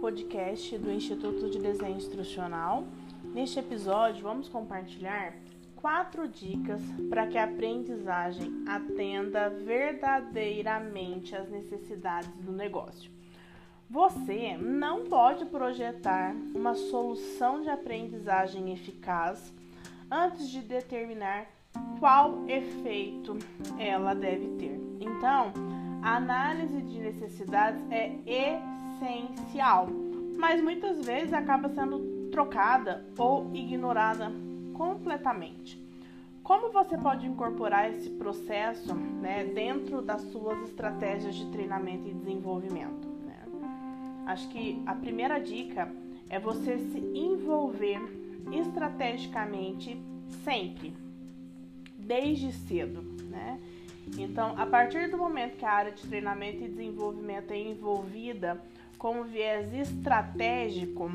podcast do Instituto de Desenho Instrucional. Neste episódio, vamos compartilhar quatro dicas para que a aprendizagem atenda verdadeiramente às necessidades do negócio. Você não pode projetar uma solução de aprendizagem eficaz antes de determinar qual efeito ela deve ter. Então, a análise de necessidades é essencial, mas muitas vezes acaba sendo trocada ou ignorada completamente. Como você pode incorporar esse processo né, dentro das suas estratégias de treinamento e desenvolvimento? Né? Acho que a primeira dica é você se envolver estrategicamente sempre, desde cedo, né? Então, a partir do momento que a área de treinamento e desenvolvimento é envolvida com viés estratégico,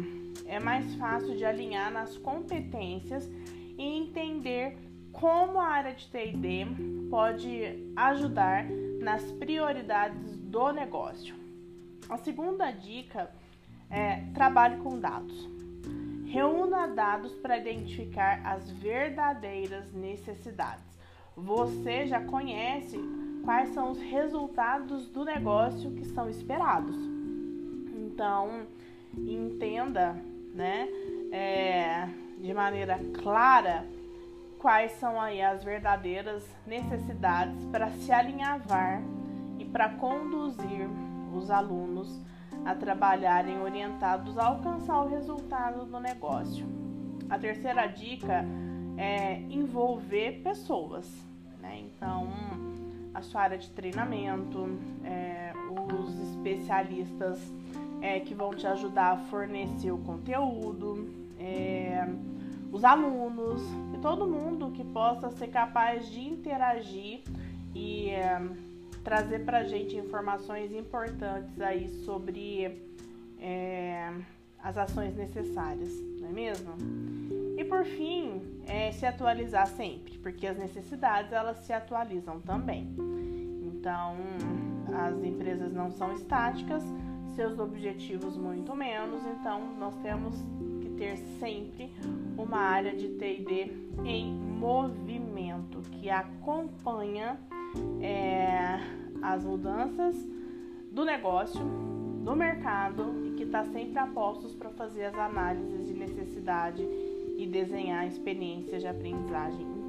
é mais fácil de alinhar nas competências e entender como a área de TD pode ajudar nas prioridades do negócio. A segunda dica é trabalhe com dados. Reúna dados para identificar as verdadeiras necessidades você já conhece quais são os resultados do negócio que são esperados. Então, entenda, né, é, de maneira clara quais são aí as verdadeiras necessidades para se alinhavar e para conduzir os alunos a trabalharem orientados a alcançar o resultado do negócio. A terceira dica é, envolver pessoas. Né? Então, a sua área de treinamento, é, os especialistas é, que vão te ajudar a fornecer o conteúdo, é, os alunos e todo mundo que possa ser capaz de interagir e é, trazer para gente informações importantes aí sobre é, as ações necessárias, não é mesmo? Por fim, é se atualizar sempre, porque as necessidades elas se atualizam também. Então, as empresas não são estáticas, seus objetivos muito menos, então nós temos que ter sempre uma área de TD em movimento que acompanha é, as mudanças do negócio, do mercado e que está sempre a postos para fazer as análises de necessidade e desenhar experiências de aprendizagem